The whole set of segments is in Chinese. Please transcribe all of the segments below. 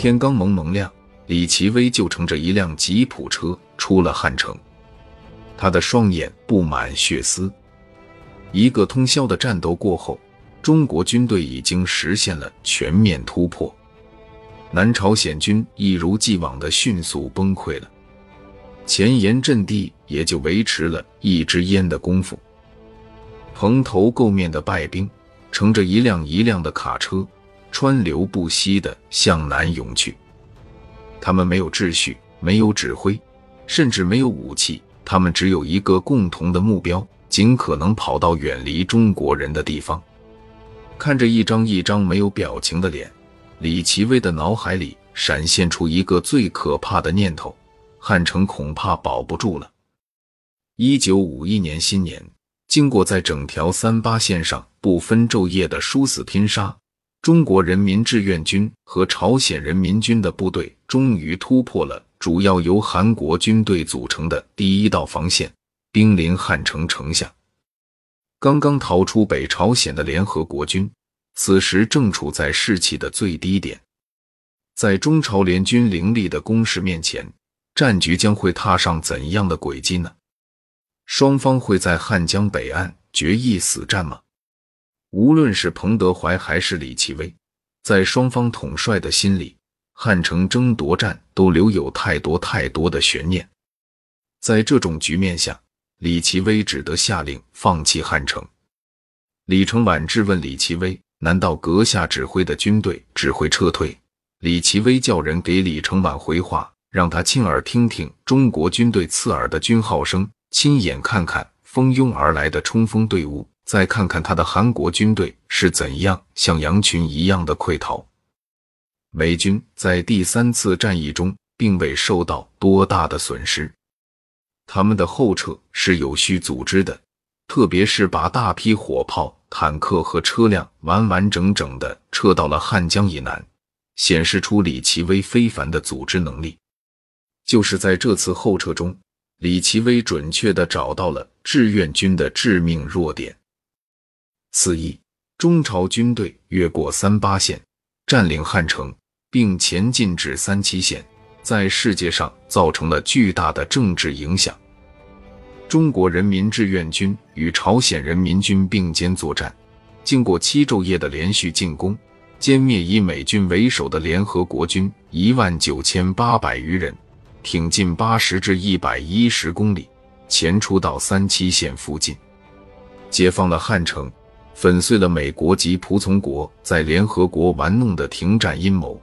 天刚蒙蒙亮，李奇微就乘着一辆吉普车出了汉城。他的双眼布满血丝。一个通宵的战斗过后，中国军队已经实现了全面突破。南朝鲜军一如既往的迅速崩溃了，前沿阵地也就维持了一支烟的功夫。蓬头垢面的败兵乘着一辆一辆的卡车，川流不息地向南涌去。他们没有秩序，没有指挥，甚至没有武器。他们只有一个共同的目标：尽可能跑到远离中国人的地方。看着一张一张没有表情的脸，李奇微的脑海里闪现出一个最可怕的念头：汉城恐怕保不住了。一九五一年新年，经过在整条三八线上不分昼夜的殊死拼杀，中国人民志愿军和朝鲜人民军的部队终于突破了。主要由韩国军队组成的第一道防线，兵临汉城城下。刚刚逃出北朝鲜的联合国军，此时正处在士气的最低点。在中朝联军凌厉的攻势面前，战局将会踏上怎样的轨迹呢？双方会在汉江北岸决一死战吗？无论是彭德怀还是李奇微，在双方统帅的心里。汉城争夺战都留有太多太多的悬念，在这种局面下，李奇微只得下令放弃汉城。李承晚质问李奇微：“难道阁下指挥的军队只会撤退？”李奇微叫人给李承晚回话，让他亲耳听听中国军队刺耳的军号声，亲眼看看蜂拥而来的冲锋队伍，再看看他的韩国军队是怎样像羊群一样的溃逃。美军在第三次战役中并未受到多大的损失，他们的后撤是有序组织的，特别是把大批火炮、坦克和车辆完完整整的撤到了汉江以南，显示出李奇微非凡的组织能力。就是在这次后撤中，李奇微准确的找到了志愿军的致命弱点。次一，中朝军队越过三八线，占领汉城。并前进至三七线，在世界上造成了巨大的政治影响。中国人民志愿军与朝鲜人民军并肩作战，经过七昼夜的连续进攻，歼灭以美军为首的联合国军一万九千八百余人，挺进八十至一百一十公里，前出到三七线附近，解放了汉城，粉碎了美国及仆从国在联合国玩弄的停战阴谋。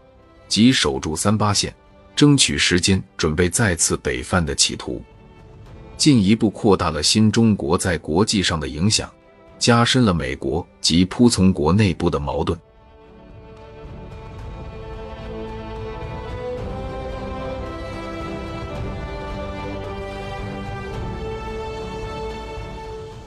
及守住三八线，争取时间准备再次北犯的企图，进一步扩大了新中国在国际上的影响，加深了美国及仆从国内部的矛盾。